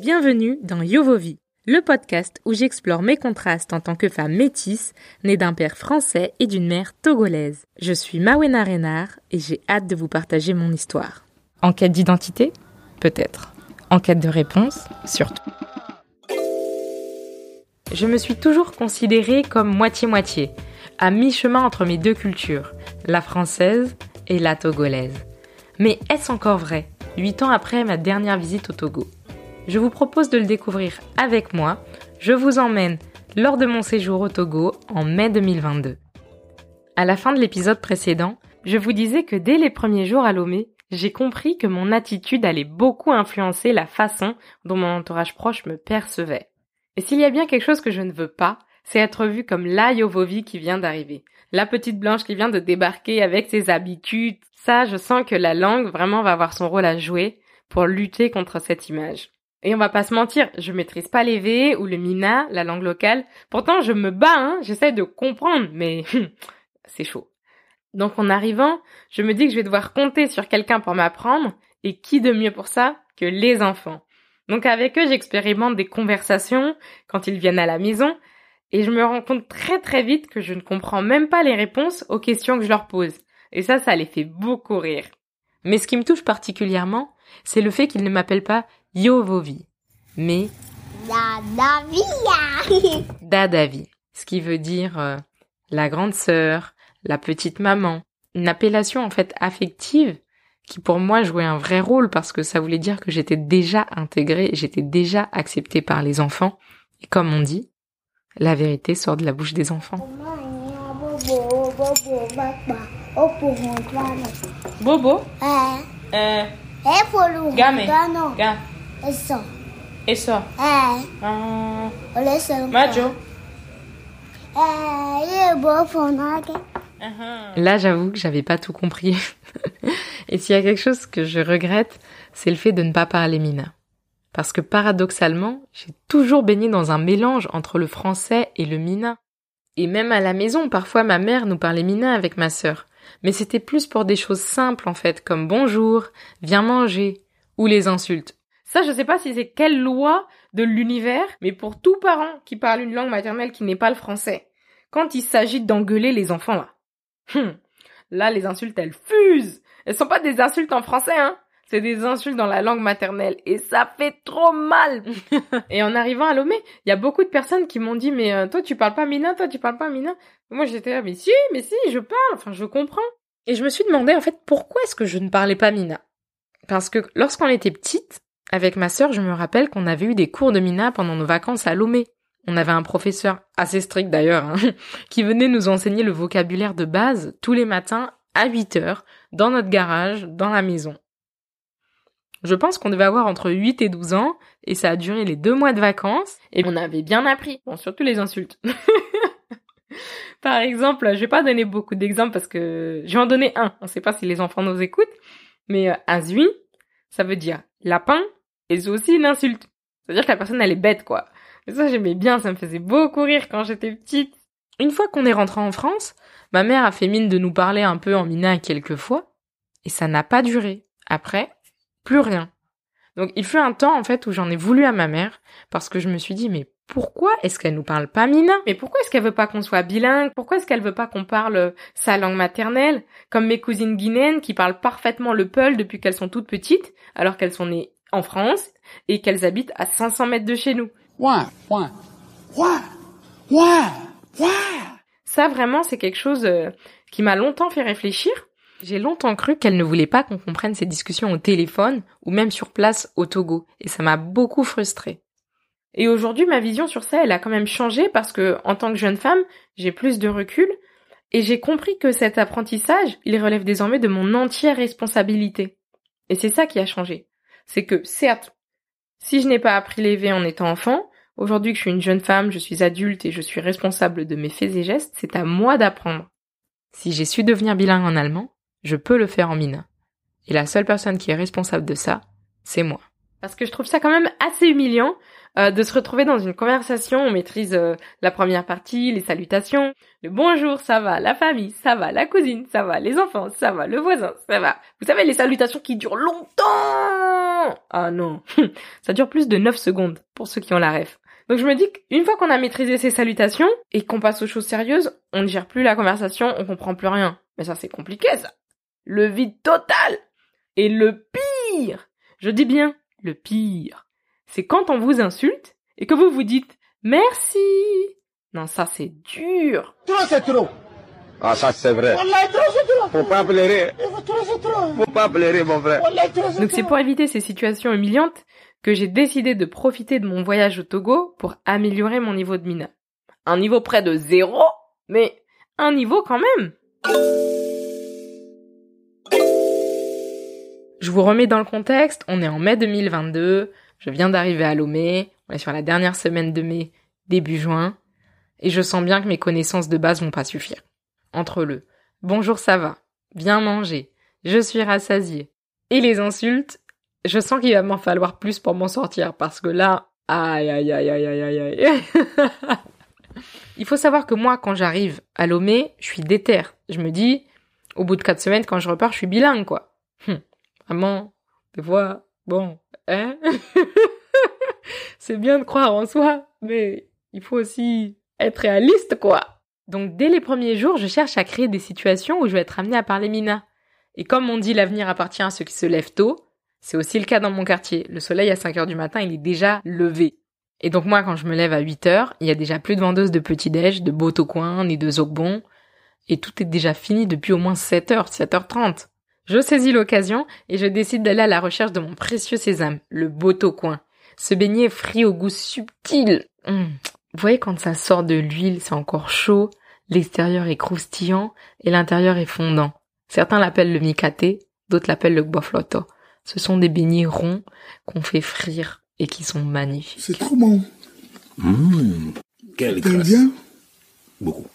Bienvenue dans Yovovi, le podcast où j'explore mes contrastes en tant que femme métisse, née d'un père français et d'une mère togolaise. Je suis Mawena Renard et j'ai hâte de vous partager mon histoire. En quête d'identité Peut-être. En quête de réponse Surtout. Je me suis toujours considérée comme moitié-moitié, à mi-chemin entre mes deux cultures, la française et la togolaise. Mais est-ce encore vrai, huit ans après ma dernière visite au Togo? Je vous propose de le découvrir avec moi. Je vous emmène lors de mon séjour au Togo en mai 2022. À la fin de l'épisode précédent, je vous disais que dès les premiers jours à Lomé, j'ai compris que mon attitude allait beaucoup influencer la façon dont mon entourage proche me percevait. Et s'il y a bien quelque chose que je ne veux pas, c'est être vue comme la Yovovi qui vient d'arriver. La petite blanche qui vient de débarquer avec ses habitudes. Ça, je sens que la langue vraiment va avoir son rôle à jouer pour lutter contre cette image. Et on va pas se mentir, je maîtrise pas les V ou le Mina, la langue locale. Pourtant, je me bats, hein, j'essaie de comprendre, mais c'est chaud. Donc en arrivant, je me dis que je vais devoir compter sur quelqu'un pour m'apprendre, et qui de mieux pour ça que les enfants? Donc avec eux, j'expérimente des conversations quand ils viennent à la maison et je me rends compte très très vite que je ne comprends même pas les réponses aux questions que je leur pose. Et ça, ça les fait beaucoup rire. Mais ce qui me touche particulièrement, c'est le fait qu'ils ne m'appellent pas Yovovi, mais Dadavi. Dadavi, ce qui veut dire euh, la grande sœur, la petite maman. Une appellation en fait affective qui pour moi jouait un vrai rôle parce que ça voulait dire que j'étais déjà intégrée, j'étais déjà acceptée par les enfants. Et comme on dit, la vérité sort de la bouche des enfants. Bobo Eh, euh, eh, follow. Eso. et ça Eh, euh, olesen. Majo. Eh, bo fonake. Là, j'avoue que j'avais pas tout compris. Et s'il y a quelque chose que je regrette, c'est le fait de ne pas parler mina. Parce que paradoxalement, j'ai toujours baigné dans un mélange entre le français et le mina. Et même à la maison, parfois ma mère nous parlait mina avec ma sœur. Mais c'était plus pour des choses simples en fait, comme bonjour, viens manger, ou les insultes. Ça, je sais pas si c'est quelle loi de l'univers, mais pour tout parent qui parle une langue maternelle qui n'est pas le français, quand il s'agit d'engueuler les enfants là, hum, là les insultes elles fusent. Elles sont pas des insultes en français, hein. C'est des insultes dans la langue maternelle et ça fait trop mal. et en arrivant à Lomé, il y a beaucoup de personnes qui m'ont dit mais euh, toi tu parles pas mina, toi tu parles pas mina. Moi j'étais là mais si, mais si, je parle, enfin je comprends. Et je me suis demandé en fait pourquoi est-ce que je ne parlais pas mina Parce que lorsqu'on était petite, avec ma sœur, je me rappelle qu'on avait eu des cours de mina pendant nos vacances à Lomé. On avait un professeur assez strict d'ailleurs, hein, qui venait nous enseigner le vocabulaire de base tous les matins à 8 heures dans notre garage, dans la maison. Je pense qu'on devait avoir entre 8 et 12 ans, et ça a duré les deux mois de vacances, et on avait bien appris. Bon, surtout les insultes. Par exemple, je vais pas donner beaucoup d'exemples parce que je vais en donner un. On sait pas si les enfants nous écoutent, mais euh, azui, ça veut dire lapin, et c'est aussi une insulte. C'est-à-dire que la personne elle est bête quoi. Et ça j'aimais bien, ça me faisait beaucoup rire quand j'étais petite. Une fois qu'on est rentré en France, ma mère a fait mine de nous parler un peu en mina quelques fois, et ça n'a pas duré. Après, plus rien. Donc il fut un temps en fait où j'en ai voulu à ma mère parce que je me suis dit mais pourquoi est-ce qu'elle nous parle pas mina? Mais pourquoi est-ce qu'elle veut pas qu'on soit bilingue? Pourquoi est-ce qu'elle veut pas qu'on parle euh, sa langue maternelle? Comme mes cousines guinéennes qui parlent parfaitement le peul depuis qu'elles sont toutes petites alors qu'elles sont nées en France et qu'elles habitent à 500 mètres de chez nous. Ouais, ouais, ouais, ouais, ouais. Ça vraiment c'est quelque chose euh, qui m'a longtemps fait réfléchir. J'ai longtemps cru qu'elle ne voulait pas qu'on comprenne ces discussions au téléphone ou même sur place au Togo et ça m'a beaucoup frustrée. Et aujourd'hui, ma vision sur ça, elle a quand même changé parce que, en tant que jeune femme, j'ai plus de recul et j'ai compris que cet apprentissage, il relève désormais de mon entière responsabilité. Et c'est ça qui a changé. C'est que, certes, si je n'ai pas appris les V en étant enfant, aujourd'hui que je suis une jeune femme, je suis adulte et je suis responsable de mes faits et gestes, c'est à moi d'apprendre. Si j'ai su devenir bilingue en allemand, je peux le faire en mina. Et la seule personne qui est responsable de ça, c'est moi. Parce que je trouve ça quand même assez humiliant euh, de se retrouver dans une conversation, on maîtrise euh, la première partie, les salutations, le bonjour, ça va, la famille, ça va, la cousine, ça va, les enfants, ça va, le voisin, ça va. Vous savez, les salutations qui durent longtemps Ah non, ça dure plus de 9 secondes pour ceux qui ont la ref. Donc je me dis qu'une fois qu'on a maîtrisé ces salutations et qu'on passe aux choses sérieuses, on ne gère plus la conversation, on comprend plus rien. Mais ça c'est compliqué ça. Le vide total. Et le pire, je dis bien le pire, c'est quand on vous insulte et que vous vous dites merci. Non, ça c'est dur. Trop c'est trop. Ah, ça c'est vrai. Wallahi, trop c'est trop. Faut pas pleurer. Trop c'est trop. Faut pas pleurer, mon frère. Wallahi, trop c'est Donc c'est trop. pour éviter ces situations humiliantes que j'ai décidé de profiter de mon voyage au Togo pour améliorer mon niveau de mina. Un niveau près de zéro, mais un niveau quand même. Je vous remets dans le contexte, on est en mai 2022, je viens d'arriver à Lomé, on est sur la dernière semaine de mai, début juin, et je sens bien que mes connaissances de base vont pas suffire. Entre le bonjour ça va, bien manger, je suis rassasié, et les insultes, je sens qu'il va m'en falloir plus pour m'en sortir, parce que là, aïe aïe aïe aïe aïe aïe aïe. Il faut savoir que moi, quand j'arrive à Lomé, je suis déter. Je me dis, au bout de quatre semaines, quand je repars, je suis bilingue, quoi. Hum, Vraiment, des fois, bon, hein? C'est bien de croire en soi, mais il faut aussi être réaliste, quoi. Donc, dès les premiers jours, je cherche à créer des situations où je vais être amenée à parler mina. Et comme on dit l'avenir appartient à ceux qui se lèvent tôt, c'est aussi le cas dans mon quartier. Le soleil à 5 heures du matin, il est déjà levé. Et donc moi, quand je me lève à 8 heures, il y a déjà plus de vendeuses de petit-déj, de beau au coin, ni de zogbon. Et tout est déjà fini depuis au moins 7 heures, 7h30. Je saisis l'occasion et je décide d'aller à la recherche de mon précieux sésame, le beau coin. Ce beignet frit au goût subtil. Hum. Vous voyez quand ça sort de l'huile, c'est encore chaud, l'extérieur est croustillant et l'intérieur est fondant. Certains l'appellent le mikate, d'autres l'appellent le bofloto. Ce sont des beignets ronds qu'on fait frire et qui sont magnifiques. C'est trop bon. Mmh, quelle grâce. bien? Beaucoup.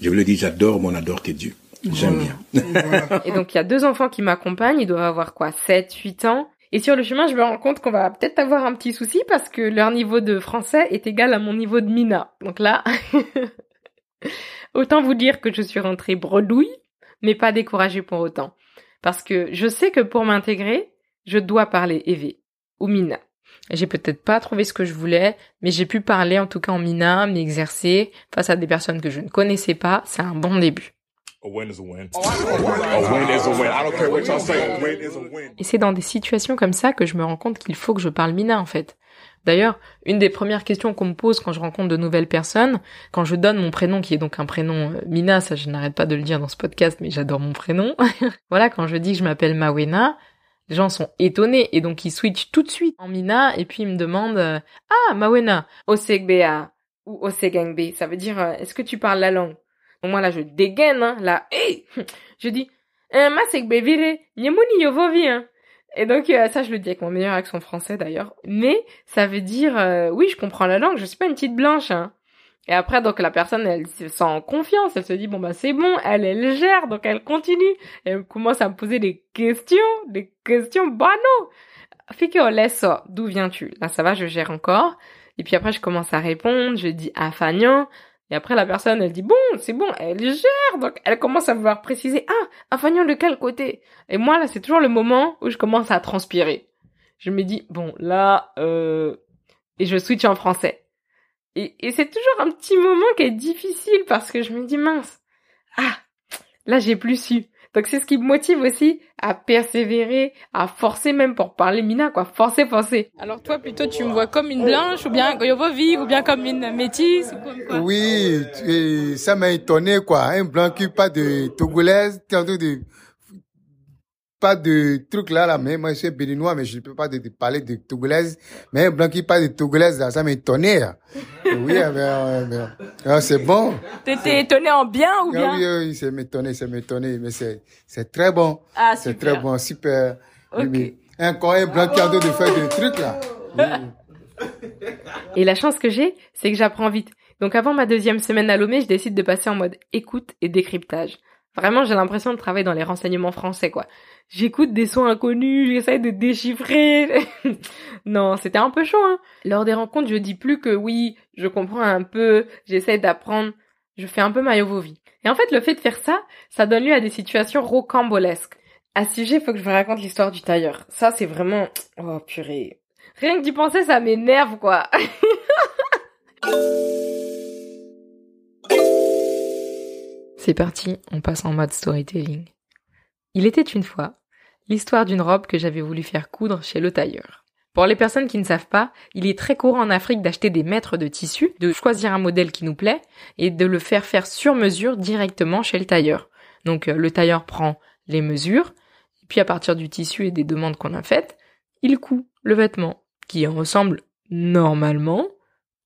Je vous le dis, j'adore mon adore tes Dieu. J'aime bien. Voilà. Et donc il y a deux enfants qui m'accompagnent, ils doivent avoir quoi, 7, 8 ans. Et sur le chemin, je me rends compte qu'on va peut-être avoir un petit souci parce que leur niveau de français est égal à mon niveau de mina. Donc là, autant vous dire que je suis rentrée bredouille, mais pas découragée pour autant. Parce que je sais que pour m'intégrer, je dois parler évé ou mina. J'ai peut-être pas trouvé ce que je voulais, mais j'ai pu parler en tout cas en mina, m'exercer face à des personnes que je ne connaissais pas. C'est un bon début. A win is a win. A win is a win. I don't care what y'all say. A win is a win. Et c'est dans des situations comme ça que je me rends compte qu'il faut que je parle mina en fait. D'ailleurs, une des premières questions qu'on me pose quand je rencontre de nouvelles personnes, quand je donne mon prénom, qui est donc un prénom euh, Mina, ça je n'arrête pas de le dire dans ce podcast, mais j'adore mon prénom. voilà, quand je dis que je m'appelle Mawena, les gens sont étonnés et donc ils switchent tout de suite en Mina et puis ils me demandent euh, Ah, Mawena, Osegbea ou Osegengbe, ça veut dire euh, est-ce que tu parles la langue? Moi là je dégaine, hein, là, hey Je dis eh, Masegbe vire, nyemuni yovovi, hein. Et donc euh, ça je le dis avec mon meilleur accent français d'ailleurs, mais ça veut dire euh, oui je comprends la langue, je suis pas une petite blanche. Hein. Et après donc la personne elle se sent en confiance, elle se dit bon bah c'est bon, elle elle gère donc elle continue, elle commence à me poser des questions, des questions banaux. Fiki laisse ça, d'où viens-tu? Là ça va, je gère encore. Et puis après je commence à répondre, je dis Afagnan. Et après la personne elle dit bon c'est bon, elle gère donc elle commence à vouloir préciser ah Afagnan de quel côté? Et moi, là, c'est toujours le moment où je commence à transpirer. Je me dis, bon, là, euh... Et je switch en français. Et, et c'est toujours un petit moment qui est difficile parce que je me dis, mince, ah, là, j'ai plus su. Donc c'est ce qui me motive aussi à persévérer, à forcer même pour parler mina, quoi. Forcer, forcer. Alors toi, plutôt, tu me vois comme une blanche ou bien Goyovovi ou bien comme une métisse ou comme quoi? Oui, et ça m'a étonné, quoi. Un blanc qui parle de togolaise, t'es en train de, pas de truc là, là, mais moi, je suis béninois, mais je ne peux pas de, de parler de togolaise. Mais un blanc qui parle de togolaise, là, ça là. Oui, mais, euh, mais, euh, c'est bon. T'étais étonné en bien ou Ah bien? oui, oui, c'est m'étonner, c'est m'étonner, mais c'est, c'est très bon. Ah, C'est super. très bon, super. Oui, Ok. mais Encore un blanc qui train de faire des trucs, là. Oui. Et la chance que j'ai, c'est que j'apprends vite. Donc avant ma deuxième semaine à Lomé, je décide de passer en mode écoute et décryptage. Vraiment, j'ai l'impression de travailler dans les renseignements français, quoi. J'écoute des sons inconnus, j'essaie de déchiffrer. non, c'était un peu chaud, hein. Lors des rencontres, je dis plus que oui, je comprends un peu, j'essaie d'apprendre. Je fais un peu maillot vie. Et en fait, le fait de faire ça, ça donne lieu à des situations rocambolesques. À ce sujet, faut que je vous raconte l'histoire du tailleur. Ça, c'est vraiment... Oh, purée. Rien que d'y penser, ça m'énerve, quoi. C'est parti, on passe en mode storytelling. Il était une fois l'histoire d'une robe que j'avais voulu faire coudre chez le tailleur. Pour les personnes qui ne savent pas, il est très courant en Afrique d'acheter des mètres de tissu, de choisir un modèle qui nous plaît et de le faire faire sur mesure directement chez le tailleur. Donc euh, le tailleur prend les mesures, puis à partir du tissu et des demandes qu'on a faites, il coud le vêtement, qui ressemble normalement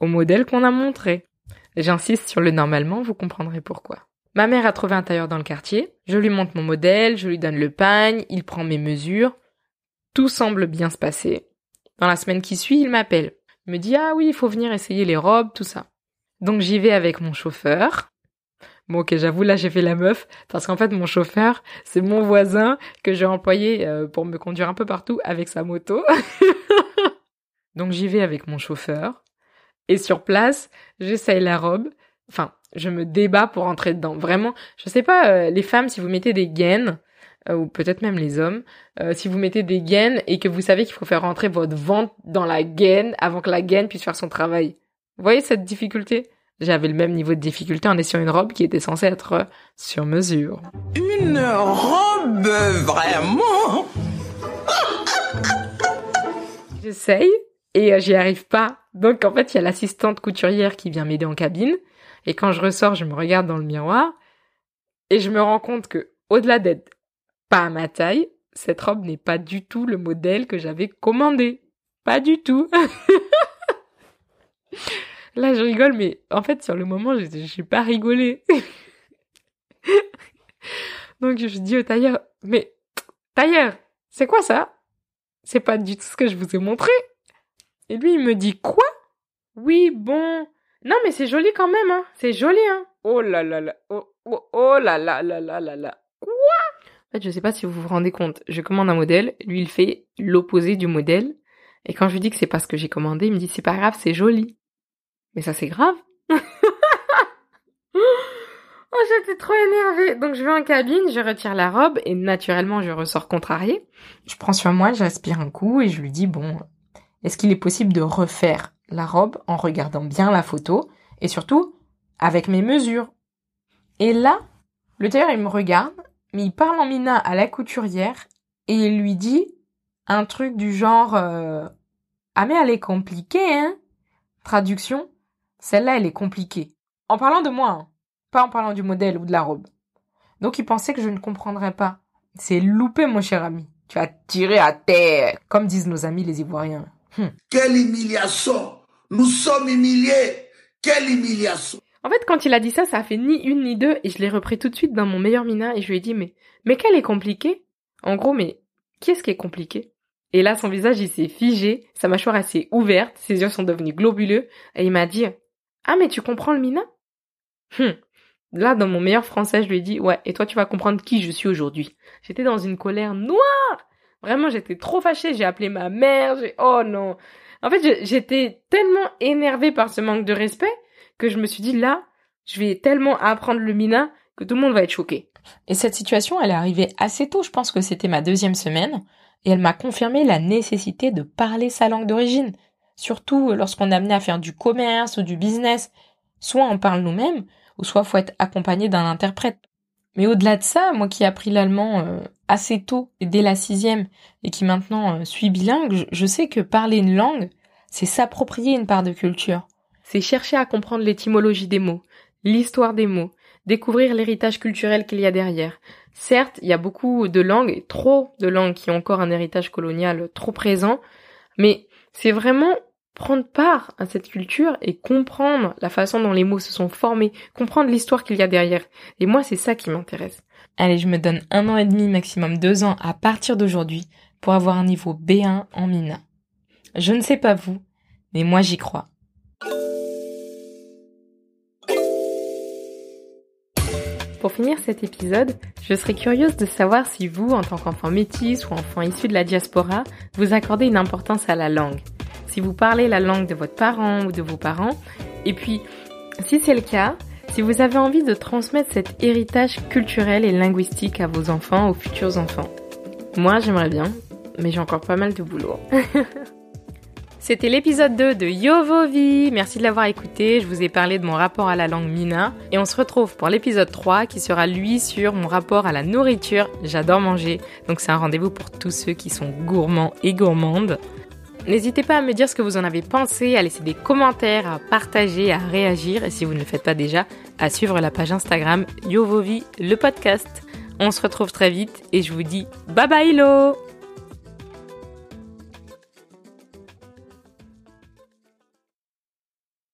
au modèle qu'on a montré. J'insiste sur le normalement, vous comprendrez pourquoi. Ma mère a trouvé un tailleur dans le quartier, je lui montre mon modèle, je lui donne le pagne, il prend mes mesures. Tout semble bien se passer. Dans la semaine qui suit, il m'appelle. Il me dit ah oui, il faut venir essayer les robes, tout ça. Donc j'y vais avec mon chauffeur. Bon ok, j'avoue là j'ai fait la meuf parce qu'en fait mon chauffeur c'est mon voisin que j'ai employé euh, pour me conduire un peu partout avec sa moto. Donc j'y vais avec mon chauffeur et sur place j'essaye la robe. Enfin je me débat pour entrer dedans. Vraiment, je sais pas, euh, les femmes, si vous mettez des gaines, euh, ou peut-être même les hommes, euh, si vous mettez des gaines et que vous savez qu'il faut faire rentrer votre ventre dans la gaine avant que la gaine puisse faire son travail. Vous voyez cette difficulté? J'avais le même niveau de difficulté en essayant une robe qui était censée être sur mesure. Une robe vraiment? J'essaye et j'y arrive pas. Donc en fait, il y a l'assistante couturière qui vient m'aider en cabine et quand je ressors, je me regarde dans le miroir et je me rends compte que, au-delà d'être pas à ma taille, cette robe n'est pas du tout le modèle que j'avais commandé. Pas du tout. Là, je rigole, mais en fait, sur le moment, je n'ai pas rigolé. Donc, je dis au tailleur, mais tailleur, c'est quoi ça? C'est pas du tout ce que je vous ai montré. Et lui, il me dit quoi? Oui, bon, non, mais c'est joli quand même, hein. C'est joli, hein. Oh là là là. Oh, oh, oh là là là là là là. Quoi? En fait, je sais pas si vous vous rendez compte. Je commande un modèle, lui, il fait l'opposé du modèle. Et quand je lui dis que c'est pas ce que j'ai commandé, il me dit c'est pas grave, c'est joli. Mais ça, c'est grave. oh, j'étais trop énervée. Donc, je vais en cabine, je retire la robe et naturellement, je ressors contrariée. Je prends sur moi, j'aspire un coup et je lui dis bon, est-ce qu'il est possible de refaire la robe en regardant bien la photo et surtout avec mes mesures. Et là, le tailleur il me regarde, mais il parle en mina à la couturière et il lui dit un truc du genre euh, ah mais elle est compliquée hein. Traduction, celle-là elle est compliquée. En parlant de moi, hein, pas en parlant du modèle ou de la robe. Donc il pensait que je ne comprendrais pas. C'est loupé mon cher ami. Tu as tiré à terre, comme disent nos amis les Ivoiriens. Hum. Quelle humiliation nous sommes humiliés. Quelle humiliation. En fait, quand il a dit ça, ça a fait ni une ni deux, et je l'ai repris tout de suite dans mon meilleur mina, et je lui ai dit, mais, mais quelle est compliquée? En gros, mais, qui est-ce qui est compliqué? Et là, son visage, il s'est figé, sa mâchoire, assez ouverte, ses yeux sont devenus globuleux, et il m'a dit, ah, mais tu comprends le mina? Hum. Là, dans mon meilleur français, je lui ai dit, ouais, et toi, tu vas comprendre qui je suis aujourd'hui. J'étais dans une colère noire. Vraiment, j'étais trop fâchée, j'ai appelé ma mère, j'ai, oh non. En fait, j'étais tellement énervée par ce manque de respect que je me suis dit là, je vais tellement apprendre le mina que tout le monde va être choqué. Et cette situation, elle est arrivée assez tôt, je pense que c'était ma deuxième semaine, et elle m'a confirmé la nécessité de parler sa langue d'origine, surtout lorsqu'on est amené à faire du commerce ou du business. Soit on parle nous-mêmes, ou soit faut être accompagné d'un interprète. Mais au-delà de ça, moi qui ai appris l'allemand euh, assez tôt, dès la sixième, et qui maintenant euh, suis bilingue, je, sais que parler une langue, c'est s'approprier une part de culture. C'est chercher à comprendre l'étymologie des mots, l'histoire des mots, découvrir l'héritage culturel qu'il y a derrière. Certes, il y a beaucoup de langues, et trop de langues qui ont encore un héritage colonial trop présent, mais c'est vraiment prendre part à cette culture et comprendre la façon dont les mots se sont formés, comprendre l'histoire qu'il y a derrière. Et moi, c'est ça qui m'intéresse. Allez, je me donne un an et demi, maximum deux ans à partir d'aujourd'hui pour avoir un niveau B1 en Mina. Je ne sais pas vous, mais moi j'y crois. Pour finir cet épisode, je serais curieuse de savoir si vous, en tant qu'enfant métis ou enfant issu de la diaspora, vous accordez une importance à la langue. Si vous parlez la langue de votre parent ou de vos parents, et puis, si c'est le cas, si vous avez envie de transmettre cet héritage culturel et linguistique à vos enfants, aux futurs enfants. Moi, j'aimerais bien, mais j'ai encore pas mal de boulot. C'était l'épisode 2 de Yovovi. Merci de l'avoir écouté. Je vous ai parlé de mon rapport à la langue Mina. Et on se retrouve pour l'épisode 3 qui sera lui sur mon rapport à la nourriture. J'adore manger. Donc c'est un rendez-vous pour tous ceux qui sont gourmands et gourmandes. N'hésitez pas à me dire ce que vous en avez pensé, à laisser des commentaires, à partager, à réagir. Et si vous ne le faites pas déjà, à suivre la page Instagram Yovovi, le podcast. On se retrouve très vite et je vous dis bye bye lo